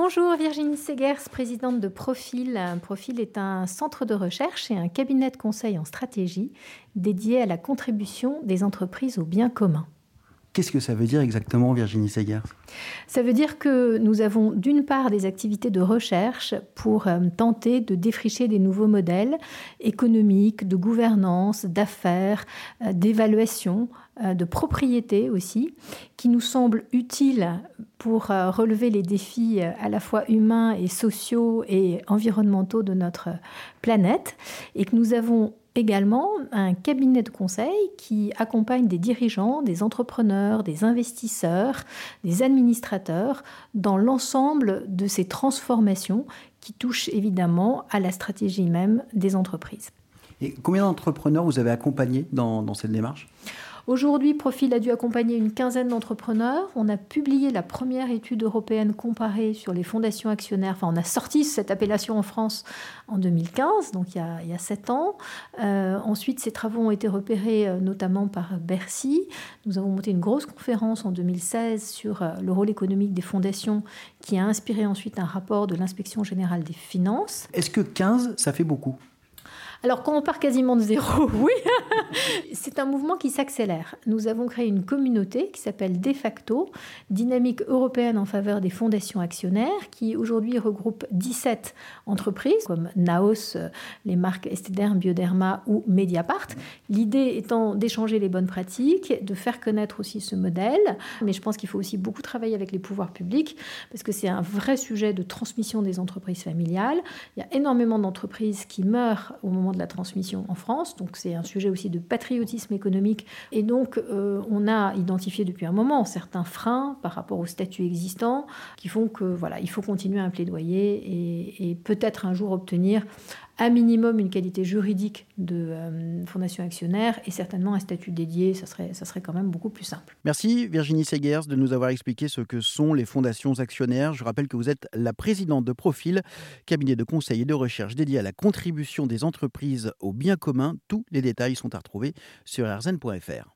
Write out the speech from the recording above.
Bonjour Virginie Segers, présidente de Profil. Profil est un centre de recherche et un cabinet de conseil en stratégie dédié à la contribution des entreprises au bien commun. Qu'est-ce que ça veut dire exactement, Virginie Segers Ça veut dire que nous avons d'une part des activités de recherche pour euh, tenter de défricher des nouveaux modèles économiques, de gouvernance, d'affaires, euh, d'évaluation, euh, de propriété aussi, qui nous semblent utiles pour relever les défis à la fois humains et sociaux et environnementaux de notre planète, et que nous avons également un cabinet de conseil qui accompagne des dirigeants, des entrepreneurs, des investisseurs, des administrateurs dans l'ensemble de ces transformations qui touchent évidemment à la stratégie même des entreprises. Et combien d'entrepreneurs vous avez accompagnés dans, cette démarche? Aujourd'hui, Profil a dû accompagner une quinzaine d'entrepreneurs. On a publié la première étude européenne comparée sur les fondations actionnaires. Enfin, on a sorti cette appellation en France en 2015, donc il y a, sept ans. Euh, ensuite, ces travaux ont été repérés euh, notamment par Bercy. Nous avons monté une grosse conférence en 2016 sur euh, le rôle économique des fondations qui a inspiré ensuite un rapport de l'inspection générale des finances. Est-ce que 15, ça fait beaucoup? Alors quand on part quasiment de zéro, oui, c'est un mouvement qui s'accélère. Nous avons créé une communauté qui s'appelle De facto, Dynamique européenne en faveur des fondations actionnaires, qui aujourd'hui regroupe 17 entreprises comme Naos, les marques Estederm, Bioderma ou Mediapart. L'idée étant d'échanger les bonnes pratiques, de faire connaître aussi ce modèle, mais je pense qu'il faut aussi beaucoup travailler avec les pouvoirs publics parce que c'est un vrai sujet de transmission des entreprises familiales. Il y a énormément d'entreprises qui meurent au moment de la transmission en France. Donc c'est un sujet aussi de patriotisme économique. Et donc euh, on a identifié depuis un moment certains freins par rapport au statut existant qui font que voilà, il faut continuer un plaidoyer et, et peut-être un jour obtenir un minimum une qualité juridique de euh, fondation actionnaire et certainement un statut dédié, ça serait, ça serait quand même beaucoup plus simple. Merci Virginie Segers de nous avoir expliqué ce que sont les fondations actionnaires. Je rappelle que vous êtes la présidente de Profil, cabinet de conseil et de recherche dédié à la contribution des entreprises au bien commun. Tous les détails sont à retrouver sur rzn.fr.